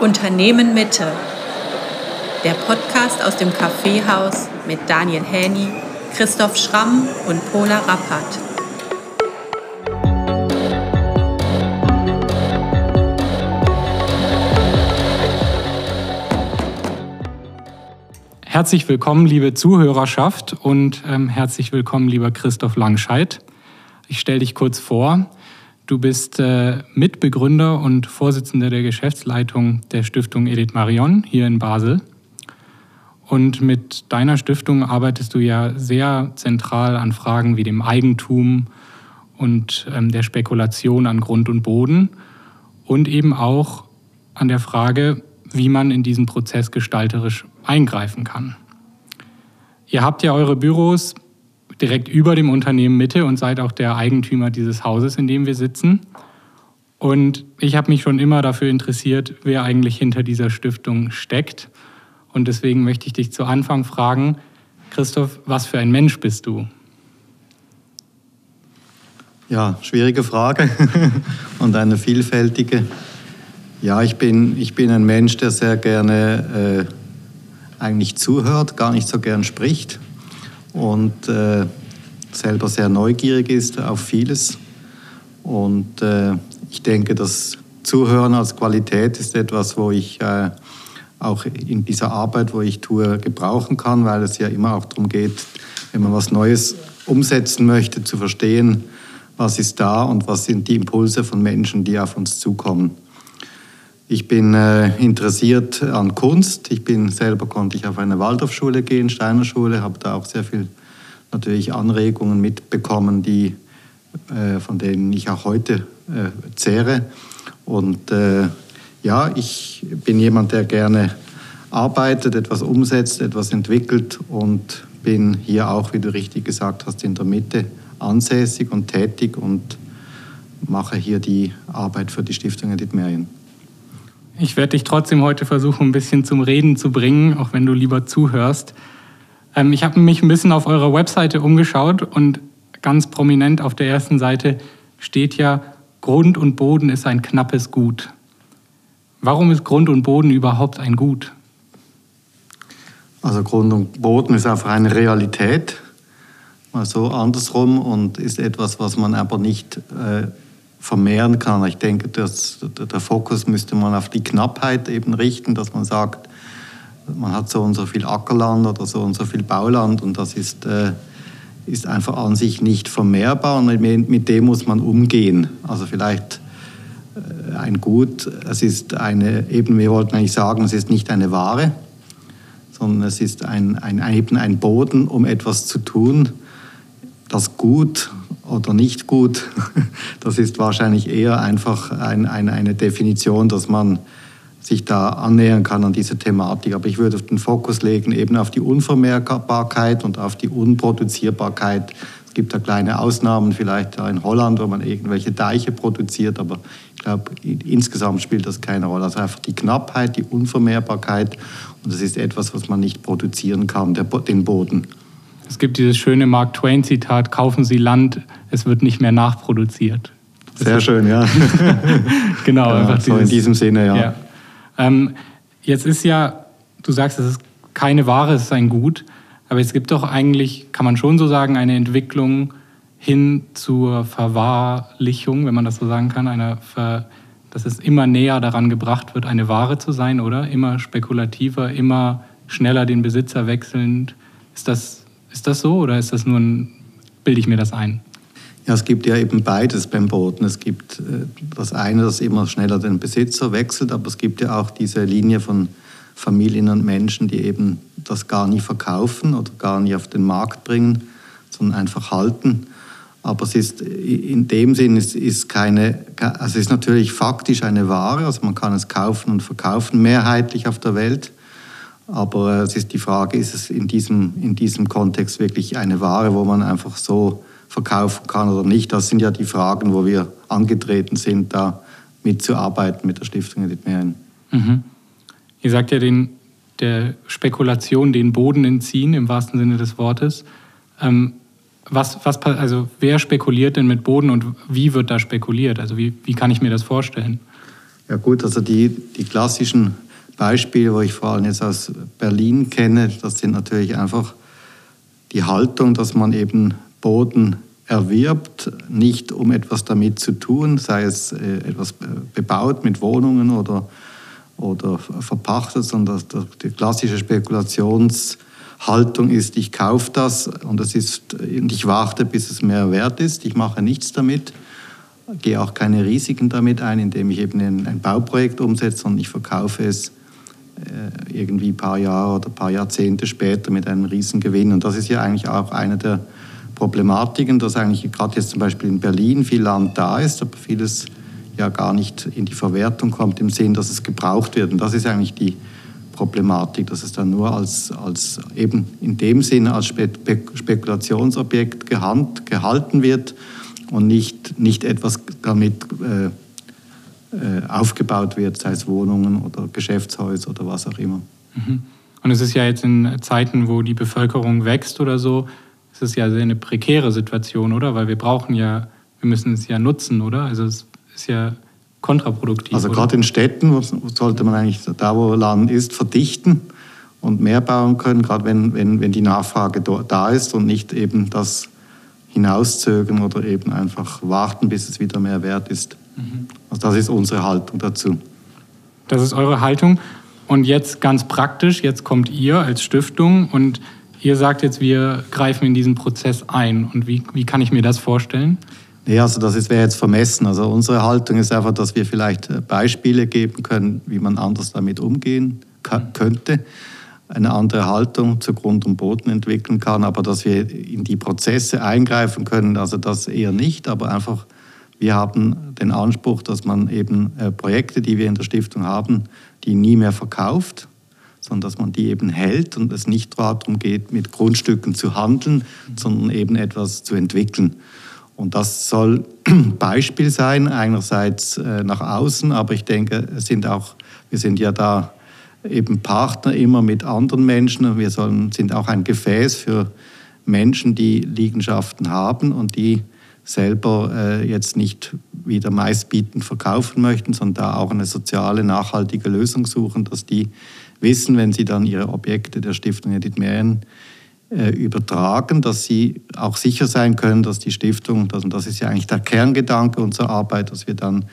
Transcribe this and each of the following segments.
Unternehmen Mitte. Der Podcast aus dem Kaffeehaus mit Daniel Häni, Christoph Schramm und Pola Rappert. Herzlich willkommen, liebe Zuhörerschaft und ähm, herzlich willkommen, lieber Christoph Langscheid. Ich stelle dich kurz vor. Du bist äh, Mitbegründer und Vorsitzender der Geschäftsleitung der Stiftung Edith Marion hier in Basel. Und mit deiner Stiftung arbeitest du ja sehr zentral an Fragen wie dem Eigentum und ähm, der Spekulation an Grund und Boden und eben auch an der Frage, wie man in diesen Prozess gestalterisch eingreifen kann. Ihr habt ja eure Büros direkt über dem Unternehmen Mitte und seid auch der Eigentümer dieses Hauses, in dem wir sitzen. Und ich habe mich schon immer dafür interessiert, wer eigentlich hinter dieser Stiftung steckt. Und deswegen möchte ich dich zu Anfang fragen, Christoph, was für ein Mensch bist du? Ja, schwierige Frage und eine vielfältige. Ja, ich bin, ich bin ein Mensch, der sehr gerne äh, eigentlich zuhört, gar nicht so gern spricht und äh, selber sehr neugierig ist auf vieles. Und äh, ich denke, das Zuhören als Qualität ist etwas, wo ich äh, auch in dieser Arbeit, wo ich tue, gebrauchen kann, weil es ja immer auch darum geht, wenn man was Neues umsetzen möchte, zu verstehen, was ist da und was sind die Impulse von Menschen, die auf uns zukommen. Ich bin äh, interessiert an Kunst. Ich bin selber konnte ich auf eine Waldorfschule gehen, Steiner Schule, habe da auch sehr viel natürlich Anregungen mitbekommen, die äh, von denen ich auch heute äh, zehre. Und äh, ja, ich bin jemand, der gerne arbeitet, etwas umsetzt, etwas entwickelt und bin hier auch, wie du richtig gesagt hast, in der Mitte ansässig und tätig und mache hier die Arbeit für die Stiftung Edith Merien. Ich werde dich trotzdem heute versuchen, ein bisschen zum Reden zu bringen, auch wenn du lieber zuhörst. Ähm, ich habe mich ein bisschen auf eurer Webseite umgeschaut und ganz prominent auf der ersten Seite steht ja, Grund und Boden ist ein knappes Gut. Warum ist Grund und Boden überhaupt ein Gut? Also Grund und Boden ist einfach eine Realität, mal so andersrum und ist etwas, was man aber nicht äh, vermehren kann. Ich denke, dass der Fokus müsste man auf die Knappheit eben richten, dass man sagt, man hat so und so viel Ackerland oder so und so viel Bauland und das ist, äh, ist einfach an sich nicht vermehrbar und mit, dem muss man umgehen. Also vielleicht äh, ein Gut, es ist eine, eben wir wollten eigentlich sagen, es ist nicht eine Ware, sondern es ist ein, ein, eben ein Boden, um etwas zu tun, das gut oder nicht gut, das ist wahrscheinlich eher einfach ein, ein, eine Definition, dass man sich da annähern kann an diese Thematik. Aber ich würde den Fokus legen eben auf die Unvermehrbarkeit und auf die Unproduzierbarkeit. Es gibt da kleine Ausnahmen, vielleicht in Holland, wo man irgendwelche Deiche produziert, aber ich glaube, insgesamt spielt das keine Rolle. Also einfach die Knappheit, die Unvermehrbarkeit und das ist etwas, was man nicht produzieren kann, den Boden. Es gibt dieses schöne Mark Twain-Zitat, kaufen Sie Land, es wird nicht mehr nachproduziert. Sehr schön, ja. genau, ja, einfach so dieses, in diesem Sinne, ja. ja. Ähm, jetzt ist ja, du sagst, es ist keine Ware, es ist ein Gut, aber es gibt doch eigentlich, kann man schon so sagen, eine Entwicklung hin zur Verwahrlichung, wenn man das so sagen kann, einer Ver dass es immer näher daran gebracht wird, eine Ware zu sein, oder? Immer spekulativer, immer schneller den Besitzer wechselnd. Ist das ist das so oder ist das nur ein, bilde ich mir das ein? Ja, es gibt ja eben beides beim Boden. Es gibt äh, das eine, das immer schneller den Besitzer wechselt, aber es gibt ja auch diese Linie von Familien und Menschen, die eben das gar nie verkaufen oder gar nie auf den Markt bringen, sondern einfach halten. Aber es ist in dem Sinn es ist keine, also es ist natürlich faktisch eine Ware, also man kann es kaufen und verkaufen mehrheitlich auf der Welt. Aber es ist die Frage, ist es in diesem, in diesem Kontext wirklich eine Ware, wo man einfach so verkaufen kann oder nicht? Das sind ja die Fragen, wo wir angetreten sind, da mitzuarbeiten mit der Stiftung Edith Merien. Mhm. Ihr sagt ja den, der Spekulation den Boden entziehen, im wahrsten Sinne des Wortes. Ähm, was, was, also wer spekuliert denn mit Boden und wie wird da spekuliert? Also wie, wie kann ich mir das vorstellen? Ja gut, also die, die klassischen Beispiele, wo ich vor allem jetzt aus Berlin kenne, das sind natürlich einfach die Haltung, dass man eben Boden erwirbt, nicht um etwas damit zu tun, sei es äh, etwas äh, bebaut mit Wohnungen oder, oder verpachtet, sondern die klassische Spekulationshaltung ist, ich kaufe das und, das ist, und ich warte, bis es mehr wert ist, ich mache nichts damit, gehe auch keine Risiken damit ein, indem ich eben ein, Bauprojekt umsetze, sondern ich verkaufe es irgendwie ein paar Jahre oder ein paar Jahrzehnte später mit einem Riesengewinn. Und das ist ja eigentlich auch eine der Problematiken, dass eigentlich gerade jetzt zum Beispiel in Berlin viel Land da ist, aber vieles ja gar nicht in die Verwertung kommt, im Sinn, dass es gebraucht wird. Und das ist eigentlich die Problematik, dass es dann nur als, als eben in dem Sinne als Spe Spekulationsobjekt gehand, gehalten wird und nicht, nicht etwas damit äh, äh, aufgebaut wird, sei es Wohnungen oder Geschäftshäuser oder was auch immer. Mhm. Und es ist ja jetzt in Zeiten, wo die Bevölkerung wächst oder so, es ist ja eine prekäre Situation, oder? Weil wir brauchen ja, wir müssen es ja nutzen, oder? Also es ist ja kontraproduktiv. Also gerade in Städten sollte man eigentlich da, wo Land ist, verdichten und mehr bauen können, gerade wenn, wenn, wenn die Nachfrage da ist und nicht eben das hinauszögern oder eben einfach warten, bis es wieder mehr wert ist. Mhm. Also das ist unsere Haltung dazu. Das ist eure Haltung. Und jetzt ganz praktisch, jetzt kommt ihr als Stiftung und ihr sagt jetzt, wir greifen in diesen Prozess ein. Und wie, wie kann ich mir das vorstellen? Nee, also das wäre jetzt vermessen. Also unsere Haltung ist einfach, dass wir vielleicht äh, Beispiele geben können, wie man anders damit umgehen könnte, eine andere Haltung zu Grund und Boden entwickeln kann, aber dass wir in die Prozesse eingreifen können, also das eher nicht, aber einfach wir haben den Anspruch, dass man eben äh, Projekte, die wir in der Stiftung haben, die nie mehr verkauft, sondern dass man die eben hält und es nicht darum geht, mit Grundstücken zu handeln, sondern eben etwas zu entwickeln. Und das soll Beispiel sein, einerseits äh, nach außen, aber ich denke, sind auch, wir sind ja da eben Partner immer mit anderen Menschen. Wir sollen, sind auch ein Gefäß für Menschen, die Liegenschaften haben und die selber äh, jetzt nicht wieder meistbietend verkaufen möchten, sondern da auch eine soziale, nachhaltige Lösung suchen, dass die wissen, wenn sie dann ihre Objekte der Stiftung Edith Merien äh, übertragen, dass sie auch sicher sein können, dass die Stiftung, das, und das ist ja eigentlich der Kerngedanke unserer Arbeit, dass wir dann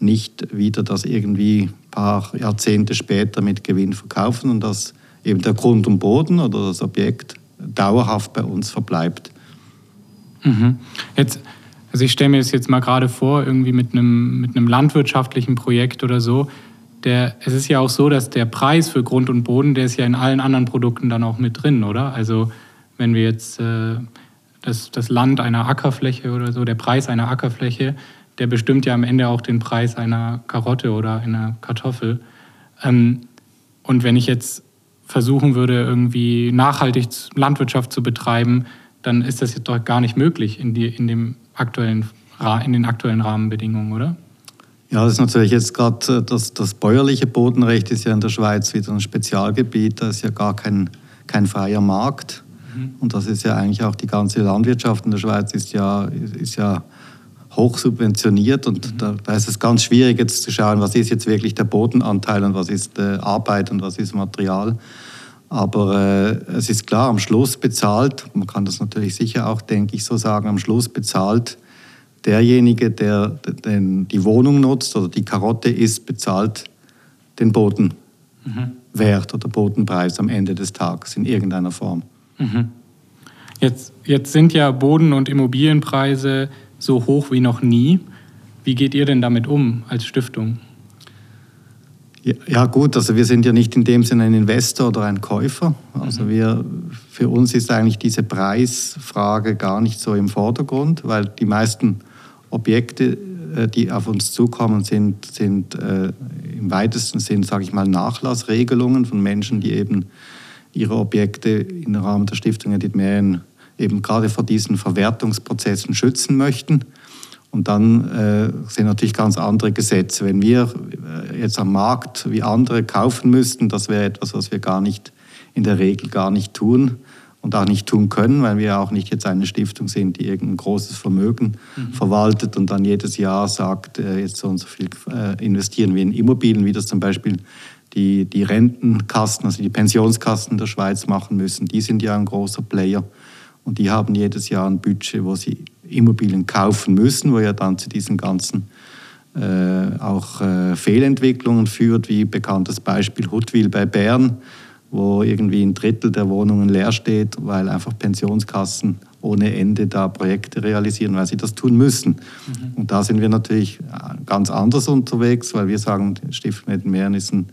nicht wieder das irgendwie ein paar Jahrzehnte später mit Gewinn verkaufen und dass eben der Grund und Boden oder das Objekt dauerhaft bei uns verbleibt. Mhm. Jetzt, also ich stelle mir das jetzt mal gerade vor, irgendwie mit einem, mit einem landwirtschaftlichen Projekt oder so. Der, es ist ja auch so, dass der Preis für Grund und Boden, der ist ja in allen anderen Produkten dann auch mit drin, oder? Also wenn wir jetzt äh, das, das Land einer Ackerfläche oder so, der Preis einer Ackerfläche, der bestimmt ja am Ende auch den Preis einer Karotte oder einer Kartoffel. Ähm, und wenn ich jetzt versuchen würde, irgendwie nachhaltig Landwirtschaft zu betreiben, dann ist das jetzt doch gar nicht möglich in, die, in, dem aktuellen, in den aktuellen Rahmenbedingungen, oder? Ja, das ist natürlich jetzt gerade äh, das, das bäuerliche Bodenrecht ist ja in der Schweiz wieder ein Spezialgebiet, da ist ja gar kein, kein freier Markt. Mhm. Und das ist ja eigentlich auch die ganze Landwirtschaft in der Schweiz ist ja, ist ja hoch subventioniert und mhm. da, da, ist es ganz schwierig jetzt zu schauen, was ist jetzt wirklich der Bodenanteil und was ist äh, Arbeit und was ist Material. Aber äh, es ist klar, am Schluss bezahlt, man kann das natürlich sicher auch, denke ich, so sagen, am Schluss bezahlt derjenige, der den, die Wohnung nutzt oder die Karotte isst, bezahlt den Bodenwert mhm. oder Bodenpreis am Ende des Tages in irgendeiner Form. Mhm. Jetzt, jetzt sind ja Boden- und Immobilienpreise so hoch wie noch nie. Wie geht ihr denn damit um als Stiftung? Ja gut, also wir sind ja nicht in dem Sinne ein Investor oder ein Käufer. Also mhm. wir, für uns ist eigentlich diese Preisfrage gar nicht so im Vordergrund, weil die meisten Objekte, äh, die auf uns zukommen, sind, sind äh, im weitesten Sinn, sage ich mal, Nachlassregelungen von Menschen, die eben ihre Objekte im Rahmen der Stiftung Edith Mähren eben gerade vor diesen Verwertungsprozessen schützen möchten. Und dann äh, sind natürlich ganz andere Gesetze. Wenn wir äh, jetzt am Markt wie andere kaufen müssten, das wäre etwas, was wir gar nicht in der Regel gar nicht tun, und auch nicht tun können, weil wir auch nicht jetzt eine Stiftung sind, die irgendein großes Vermögen mhm. verwaltet und dann jedes Jahr sagt, äh, jetzt so und so viel äh, investieren wir in Immobilien, wie das zum Beispiel die, die Rentenkassen, also die Pensionskassen der Schweiz machen müssen. Die sind ja ein großer Player und die haben jedes Jahr ein Budget, wo sie Immobilien kaufen müssen, wo ja dann zu diesen ganzen äh, auch äh, Fehlentwicklungen führt, wie bekanntes Beispiel Huttwil bei Bern, wo irgendwie ein Drittel der Wohnungen leer steht, weil einfach Pensionskassen ohne Ende da Projekte realisieren, weil sie das tun müssen. Mhm. Und da sind wir natürlich ganz anders unterwegs, weil wir sagen, Stiftung Mettenmeeren ist ein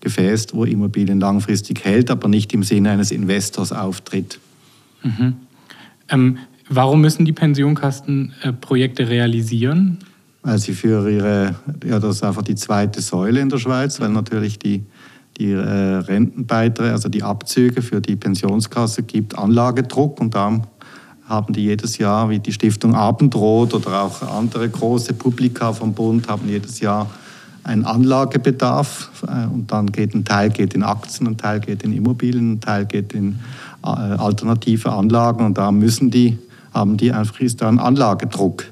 Gefäß, wo Immobilien langfristig hält, aber nicht im Sinne eines Investors auftritt. Mhm. Ähm, warum müssen die Pensionskassen äh, Projekte realisieren? Weil sie für ihre, ja, das ist einfach die zweite Säule in der Schweiz, weil natürlich die, die äh, Rentenbeiträge, also die Abzüge für die Pensionskasse gibt Anlagedruck und da haben die jedes Jahr, wie die Stiftung Abendrot oder auch andere große Publika vom Bund, haben jedes Jahr einen Anlagebedarf äh, und dann geht ein Teil geht in Aktien, ein Teil geht in Immobilien, ein Teil geht in alternative Anlagen und da müssen die, haben die einfach ist da ein Anlagedruck.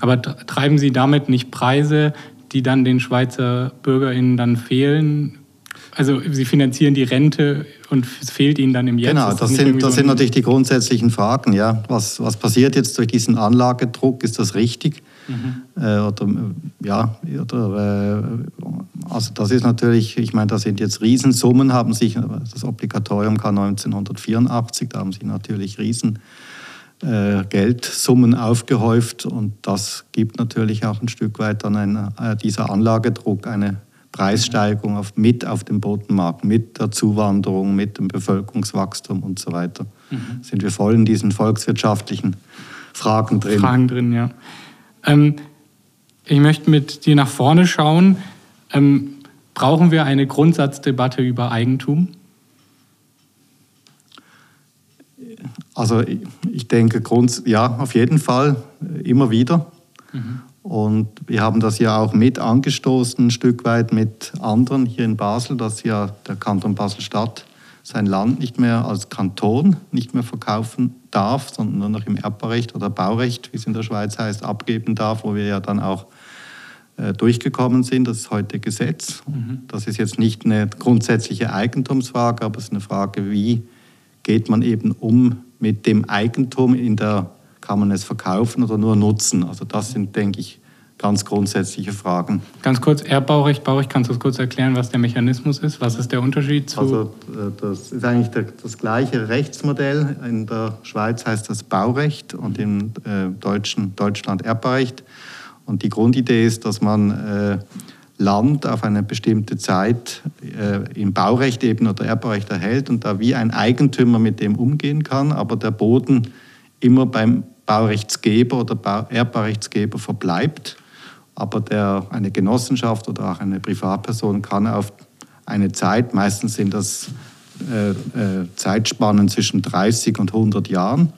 Aber treiben Sie damit nicht Preise, die dann den Schweizer BürgerInnen dann fehlen? Also Sie finanzieren die Rente und es fehlt Ihnen dann im Jetzt. Genau, das, das sind, das so sind natürlich die grundsätzlichen Fragen. Ja. Was, was passiert jetzt durch diesen Anlagedruck? Ist das richtig? Mhm. Äh, oder, ja, oder, äh, also das ist natürlich, ich meine, da sind jetzt Riesensummen, haben sich, das Obligatorium kam 1984, da haben sich natürlich Riesen äh, Geldsummen aufgehäuft und das gibt natürlich auch ein Stück weit dann ein, äh, dieser Anlagedruck eine Preissteigerung auf, mit auf dem Bodenmarkt, mit der Zuwanderung, mit dem Bevölkerungswachstum und so weiter. Mhm. Sind wir voll in diesen volkswirtschaftlichen Fragen drin. Fragen drin, ja. Ähm, ich möchte mit dir nach vorne schauen. Ähm, brauchen wir eine Grundsatzdebatte über Eigentum? Also ich denke, ja, auf jeden Fall, immer wieder. Mhm. Und wir haben das ja auch mit angestoßen, ein Stück weit mit anderen hier in Basel, dass ja der Kanton Basel-Stadt sein Land nicht mehr als Kanton nicht mehr verkaufen darf, sondern nur noch im Erbaurecht oder Baurecht, wie es in der Schweiz heißt, abgeben darf, wo wir ja dann auch äh, durchgekommen sind. Das ist heute Gesetz. Mhm. Das ist jetzt nicht eine grundsätzliche Eigentumsfrage, aber es ist eine Frage, wie geht man eben um mit dem Eigentum in der, kann man es verkaufen oder nur nutzen? Also das sind, denke ich, ganz grundsätzliche Fragen. Ganz kurz, Erbbaurecht, Baurecht, kannst du uns kurz erklären, was der Mechanismus ist? Was ist der Unterschied zu... Also äh, das ist eigentlich das gleiche Rechtsmodell. In der Schweiz heißt das Baurecht und im äh, deutschen Deutschland Erbbaurecht. Und die Grundidee ist, dass man äh, Land auf eine bestimmte Zeit äh, im Baurecht eben oder Erbaurecht erhält und da wie ein Eigentümer mit dem umgehen kann, aber der Boden immer beim Baurechtsgeber oder Erbbaurechtsgeber verbleibt. Aber der, eine Genossenschaft oder auch eine Privatperson kann auf eine Zeit, meistens sind das äh, äh, Zeitspannen zwischen 30 und 100 Jahren,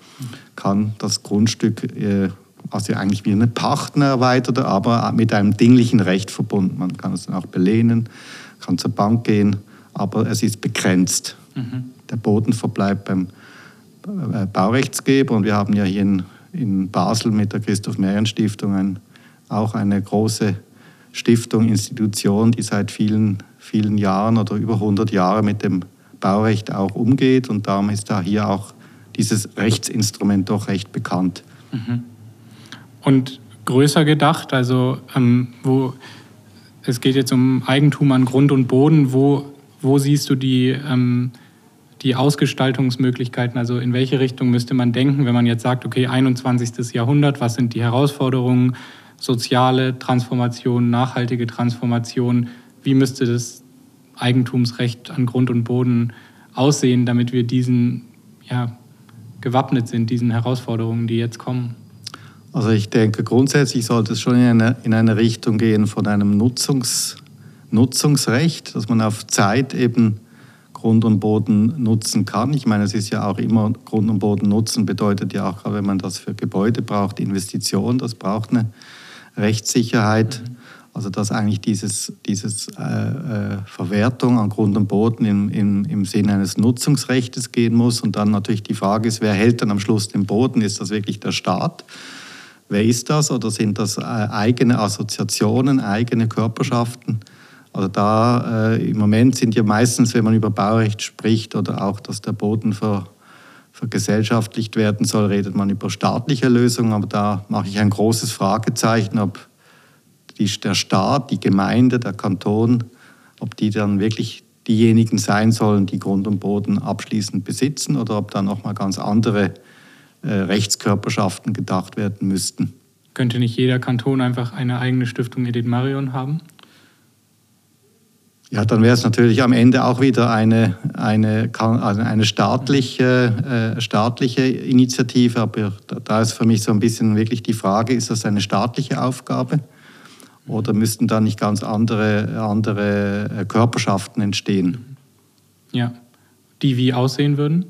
kann das Grundstück äh, also eigentlich wie eine Partner erweitert, aber mit einem dinglichen Recht verbunden. Man kann es dann auch belehnen, kann zur Bank gehen, aber es ist begrenzt. Mhm. Der Boden verbleibt beim äh, Baurechtsgeber und wir haben ja hier in, in Basel mit der Christoph-Merian-Stiftung ein, auch eine große Stiftung, Institution, die seit vielen, vielen Jahren oder über 100 Jahren mit dem Baurecht auch umgeht und darum ist da hier auch dieses Rechtsinstrument doch recht bekannt. Mhm. Und größer gedacht, also ähm, wo es geht jetzt um Eigentum an Grund und Boden, wo, wo siehst du die, ähm, die Ausgestaltungsmöglichkeiten? Also in welche Richtung müsste man denken, wenn man jetzt sagt, okay, 21. Jahrhundert, was sind die Herausforderungen, soziale Transformation, nachhaltige Transformation, wie müsste das Eigentumsrecht an Grund und Boden aussehen, damit wir diesen ja, gewappnet sind, diesen Herausforderungen, die jetzt kommen? Also ich denke, grundsätzlich sollte es schon in eine, in eine Richtung gehen von einem Nutzungs, Nutzungsrecht, dass man auf Zeit eben Grund und Boden nutzen kann. Ich meine, es ist ja auch immer Grund und Boden nutzen, bedeutet ja auch, wenn man das für Gebäude braucht, Investition, das braucht eine Rechtssicherheit. Also dass eigentlich dieses, dieses äh, äh, Verwertung an Grund und Boden im, im, im Sinne eines Nutzungsrechts gehen muss. Und dann natürlich die Frage ist, wer hält dann am Schluss den Boden? Ist das wirklich der Staat? Wer ist das? Oder sind das äh, eigene Assoziationen, eigene Körperschaften? Also da äh, im Moment sind ja meistens, wenn man über Baurecht spricht oder auch, dass der Boden ver, vergesellschaftlicht werden soll, redet man über staatliche Lösungen. Aber da mache ich ein großes Fragezeichen, ob die, der Staat, die Gemeinde, der Kanton, ob die dann wirklich diejenigen sein sollen, die Grund und Boden abschließend besitzen oder ob da nochmal ganz andere äh, Rechtskörperschaften gedacht werden müssten. Könnte nicht jeder Kanton einfach eine eigene Stiftung Edith Marion haben? Ja, dann wäre es natürlich am Ende auch wieder eine, eine, also eine staatliche, äh, staatliche Initiative. Aber da ist für mich so ein bisschen wirklich die Frage, ist das eine staatliche Aufgabe? Oder müssten da nicht ganz andere, andere äh, Körperschaften entstehen? Ja, die wie aussehen würden?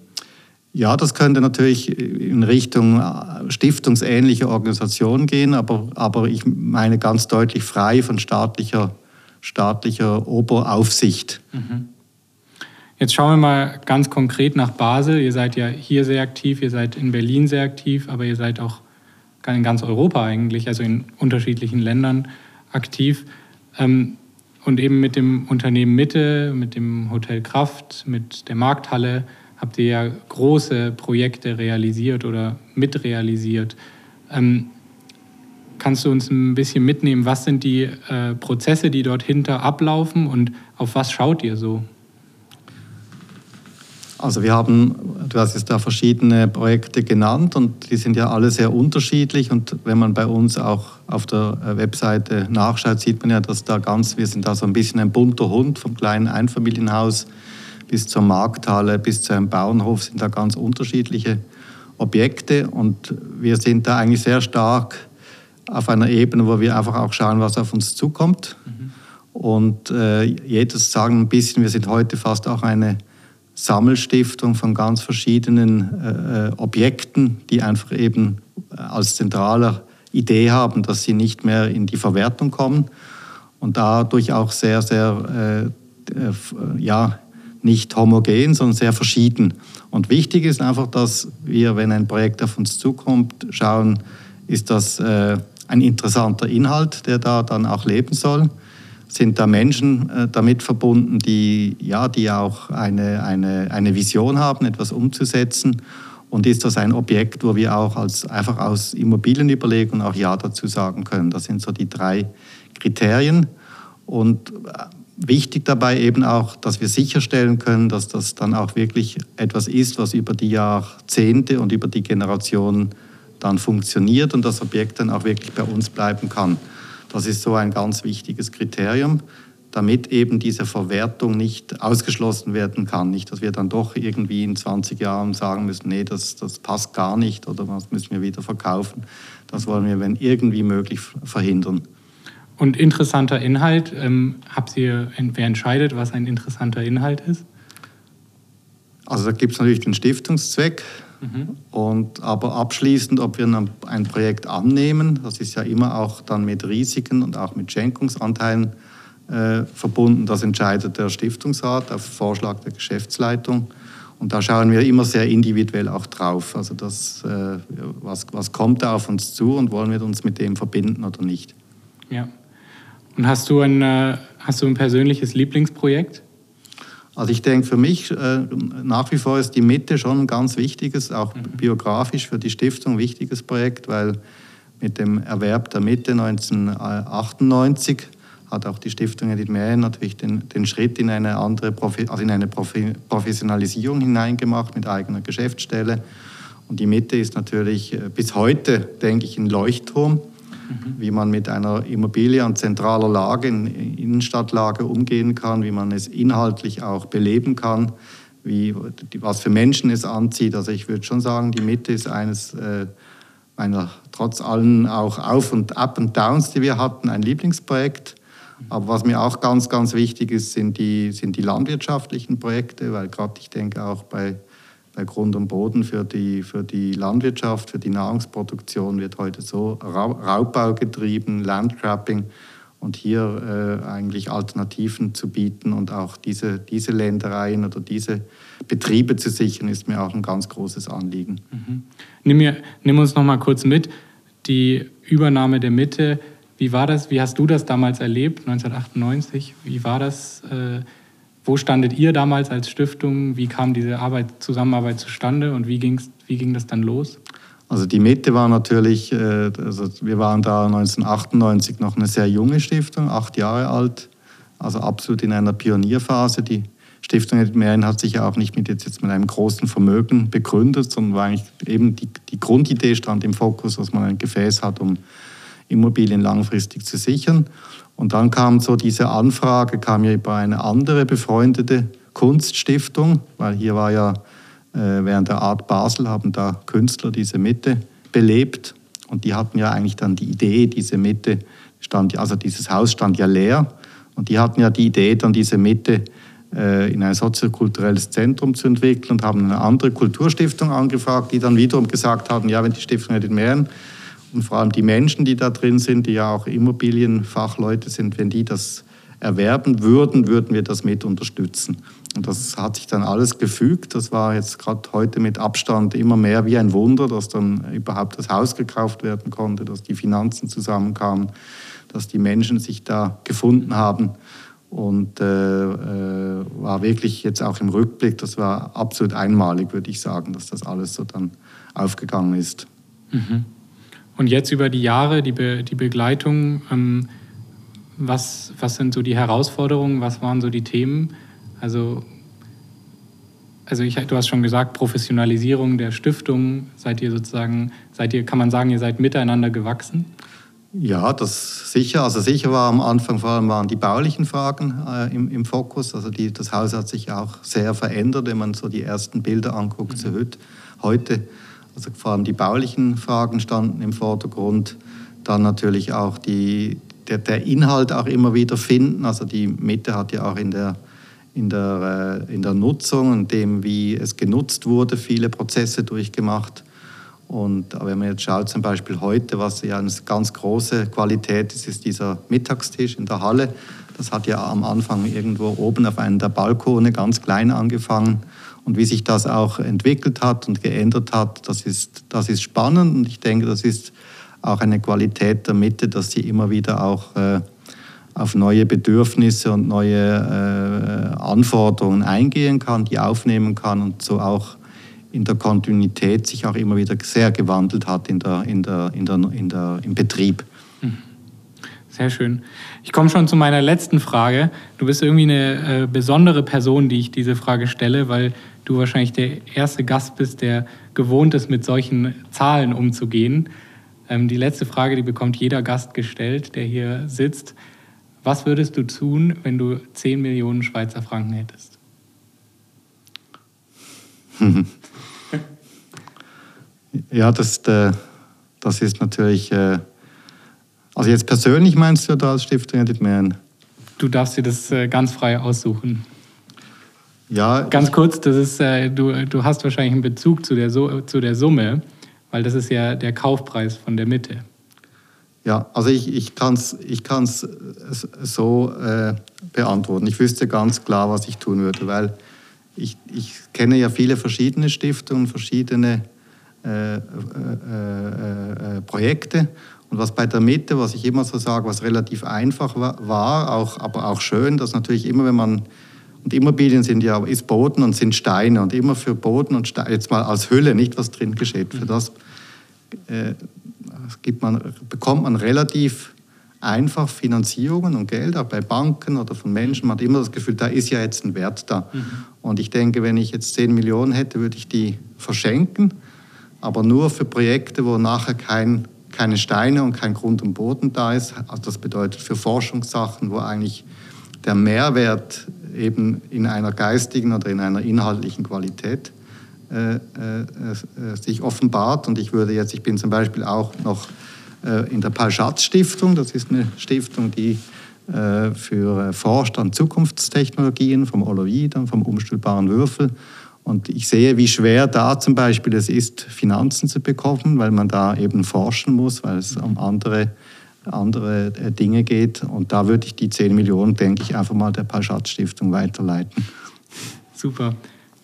Ja, das könnte natürlich in Richtung äh, stiftungsähnliche Organisation gehen, aber, aber ich meine ganz deutlich frei von staatlicher, staatlicher Oberaufsicht. Mhm. Jetzt schauen wir mal ganz konkret nach Basel. Ihr seid ja hier sehr aktiv, ihr seid in Berlin sehr aktiv, aber ihr seid auch in ganz Europa eigentlich, also in unterschiedlichen Ländern aktiv. Ähm, und eben mit dem Unternehmen Mitte, mit dem Hotel Kraft, mit der Markthalle habt ihr ja große Projekte realisiert oder mitrealisiert. Kannst du uns ein bisschen mitnehmen, was sind die äh, Prozesse, die dort hinter ablaufen und auf was schaut ihr so? Also wir haben, du hast jetzt da verschiedene Projekte genannt und die sind ja alle sehr unterschiedlich und wenn man bei uns auch auf der äh, Webseite nachschaut, sieht man ja, dass da ganz, wir sind da so ein bisschen ein bunter Hund vom kleinen Einfamilienhaus bis zur Markthalle, bis zu einem Bauernhof sind da ganz unterschiedliche Objekte und wir sind da eigentlich sehr stark auf einer Ebene, wo wir einfach auch schauen, was auf uns zukommt. Mhm. Und äh, jedes sagen ein bisschen, wir sind heute fast auch eine Sammelstiftung von ganz verschiedenen äh, äh, Objekten, die einfach eben äh, als zentraler Idee haben, dass sie nicht mehr in die Verwertung kommen und dadurch auch sehr, sehr, äh, äh, ja, nicht homogen, sondern sehr verschieden. Und wichtig ist einfach, dass wir, wenn ein Projekt auf uns zukommt, schauen, ist das äh, ein interessanter Inhalt, der da dann auch leben soll sind da Menschen äh, damit verbunden, die, ja, die auch eine, eine, eine Vision haben, etwas umzusetzen. Und ist das ein Objekt, wo wir auch als, einfach aus Immobilienüberlegungen auch Ja dazu sagen können? Das sind so die drei Kriterien. Und äh, wichtig dabei eben auch, dass wir sicherstellen können, dass das dann auch wirklich etwas ist, was über die Jahrzehnte und über die Generationen dann funktioniert und das Objekt dann auch wirklich bei uns bleiben kann. Das ist so ein ganz wichtiges Kriterium, damit eben diese Verwertung nicht ausgeschlossen werden kann. Nicht, dass wir dann doch irgendwie in 20 Jahren sagen müssen, nee, das, das passt gar nicht oder das müssen wir wieder verkaufen. Das wollen wir, wenn irgendwie möglich, verhindern. Und interessanter Inhalt, ähm, habt ihr, wer entscheidet, was ein interessanter Inhalt ist? Also da gibt es natürlich den Stiftungszweck, Und, aber abschließend, ob wir ein Projekt annehmen, das ist ja immer auch dann mit Risiken und auch mit Schenkungsanteilen äh, verbunden. Das entscheidet der Stiftungsrat auf Vorschlag der Geschäftsleitung. Und da schauen wir immer sehr individuell auch drauf. Also das, äh, was, was kommt da auf uns zu und wollen wir uns mit dem verbinden oder nicht. Ja. Und hast du ein, äh, hast du ein persönliches Lieblingsprojekt? Also ich denke, für mich äh, nach wie vor ist die Mitte schon ein ganz wichtiges, auch mhm. biografisch für die Stiftung wichtiges Projekt, weil mit dem Erwerb der Mitte 1998 hat auch die Stiftung Edith Mähren natürlich den, den, Schritt in eine andere Profi, also in eine Profi, Professionalisierung hineingemacht mit eigener Geschäftsstelle. Und die Mitte ist natürlich äh, bis heute, denke ich, ein Leuchtturm wie man mit einer Immobilie an zentraler Lage, in Innenstadtlage umgehen kann, wie man es inhaltlich auch beleben kann, wie, was für Menschen es anzieht. Also ich würde schon sagen, die Mitte ist eines äh, meiner, trotz allen auch Auf- und Up und Downs, die wir hatten, ein Lieblingsprojekt. Aber was mir auch ganz, ganz wichtig ist, sind die, sind die landwirtschaftlichen Projekte, weil gerade ich denke auch bei Grund und Boden für die, für die Landwirtschaft, für die Nahrungsproduktion wird heute so Raubbau getrieben, Landgrabbing. und hier äh, eigentlich Alternativen zu bieten und auch diese, diese Ländereien oder diese Betriebe zu sichern, ist mir auch ein ganz großes Anliegen. Mhm. Nimm, mir, nimm uns noch mal kurz mit, die Übernahme der Mitte, wie war das, wie hast du das damals erlebt, 1998? Wie war das, äh, wo standet ihr damals als Stiftung, wie kam diese Arbeit, Zusammenarbeit zustande und wie, ging's, wie ging das dann los? Also die Mitte war natürlich, äh, also wir waren da 1998 noch eine sehr junge Stiftung, acht Jahre alt, also absolut in einer Pionierphase. Die Stiftung Meeren hat sich ja auch nicht mit jetzt, jetzt mit einem großen Vermögen begründet, sondern war eigentlich eben die, die Grundidee stand im Fokus, dass man ein Gefäß hat, um Immobilien langfristig zu sichern. Und dann kam so diese Anfrage, kam ja über eine andere befreundete Kunststiftung, weil hier war ja äh, während der Art Basel haben da Künstler diese Mitte belebt und die hatten ja eigentlich dann die Idee, diese Mitte stand, also dieses Haus stand ja leer und die hatten ja die Idee, dann diese Mitte äh, in ein soziokulturelles Zentrum zu entwickeln und haben eine andere Kulturstiftung angefragt, die dann wiederum gesagt haben, ja, wenn die Stiftung hätte Meeren und vor allem die Menschen, die da drin sind, die ja auch Immobilienfachleute sind, wenn die das erwerben würden, würden wir das mit unterstützen. Und das hat sich dann alles gefügt. Das war jetzt gerade heute mit Abstand immer mehr wie ein Wunder, dass dann überhaupt das Haus gekauft werden konnte, dass die Finanzen zusammenkamen, dass die Menschen sich da gefunden haben. Und äh, äh, war wirklich jetzt auch im Rückblick, das war absolut einmalig, würde ich sagen, dass das alles so dann aufgegangen ist. Mhm. Und jetzt über die Jahre, die, Be die Begleitung, ähm, was, was sind so die Herausforderungen, was waren so die Themen? Also, also ich, du hast schon gesagt, Professionalisierung der Stiftung, seid ihr sozusagen, seid ihr, kann man sagen, ihr seid miteinander gewachsen? Ja, das sicher. Also sicher war am Anfang vor allem waren die baulichen Fragen äh, im, im, Fokus. Also die, das Haus hat sich auch sehr verändert, wenn man so die ersten Bilder anguckt mhm. zu heute. Also vor allem die baulichen Fragen standen im Vordergrund. Dann natürlich auch die, der, der Inhalt auch immer wieder finden. Also die Mitte hat ja auch in der in der, äh, in der Nutzung und dem, wie es genutzt wurde, viele Prozesse durchgemacht. Und wenn man jetzt schaut, zum Beispiel heute, was ja eine ganz große Qualität ist, ist dieser Mittagstisch in der Halle. Das hat ja am Anfang irgendwo oben auf einem der Balkone ganz klein angefangen. Und wie sich das auch entwickelt hat und geändert hat, das ist, das ist spannend. Und ich denke, das ist auch eine Qualität der Mitte, dass sie immer wieder auch äh, auf neue Bedürfnisse und neue äh, Anforderungen eingehen kann, die aufnehmen kann und so auch in der Kontinuität sich auch immer wieder sehr gewandelt hat in der, in der, in der, in der, im Betrieb. Sehr schön. Ich komme schon zu meiner letzten Frage. Du bist irgendwie eine äh, besondere Person, die ich diese Frage stelle, weil du wahrscheinlich der erste Gast bist, der gewohnt ist, mit solchen Zahlen umzugehen. Ähm, die letzte Frage, die bekommt jeder Gast gestellt, der hier sitzt. Was würdest du tun, wenn du 10 Millionen Schweizer Franken hättest? ja, das, äh, das ist natürlich. Äh, also, jetzt persönlich meinst du da als Stiftung Edith Mehren? Du darfst dir das äh, ganz frei aussuchen. Ja. Ganz kurz, das ist, du, du hast wahrscheinlich einen Bezug zu der, zu der Summe, weil das ist ja der Kaufpreis von der Mitte. Ja, also ich, ich kann es ich kann's so äh, beantworten. Ich wüsste ganz klar, was ich tun würde, weil ich, ich kenne ja viele verschiedene Stiftungen, verschiedene äh, äh, äh, äh Projekte. Und was bei der Mitte, was ich immer so sage, was relativ einfach war, auch, aber auch schön, dass natürlich immer, wenn man und Immobilien sind ja ist Boden und sind Steine und immer für Boden und Steine, jetzt mal als Hülle, nicht was drin geschieht. Für das äh, man, bekommt man relativ einfach Finanzierungen und Geld, auch bei Banken oder von Menschen. Man hat immer das Gefühl, da ist ja jetzt ein Wert da. Mhm. Und ich denke, wenn ich jetzt 10 Millionen hätte, würde ich die verschenken, aber nur für Projekte, wo nachher kein, keine Steine und kein Grund und Boden da ist. Also das bedeutet für Forschungssachen, wo eigentlich der Mehrwert eben in einer geistigen oder in einer inhaltlichen Qualität äh, äh, äh, sich offenbart. Und ich würde jetzt, ich bin zum Beispiel auch noch in der Paul-Schatz-Stiftung, das ist eine Stiftung, die für forscht an Zukunftstechnologien vom Oloid und vom umstülpbaren Würfel. Und ich sehe, wie schwer da zum Beispiel es ist, Finanzen zu bekommen, weil man da eben forschen muss, weil es um andere andere äh, Dinge geht. Und da würde ich die 10 Millionen, denke ich, einfach mal der Paul-Schatz-Stiftung weiterleiten. Super.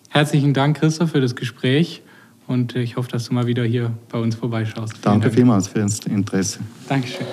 Herzlichen Dank, Christoph, für das Gespräch. Und ich hoffe, dass du mal wieder hier bei uns vorbeischaust. Danke Dank. vielmals für das Interesse. Dankeschön.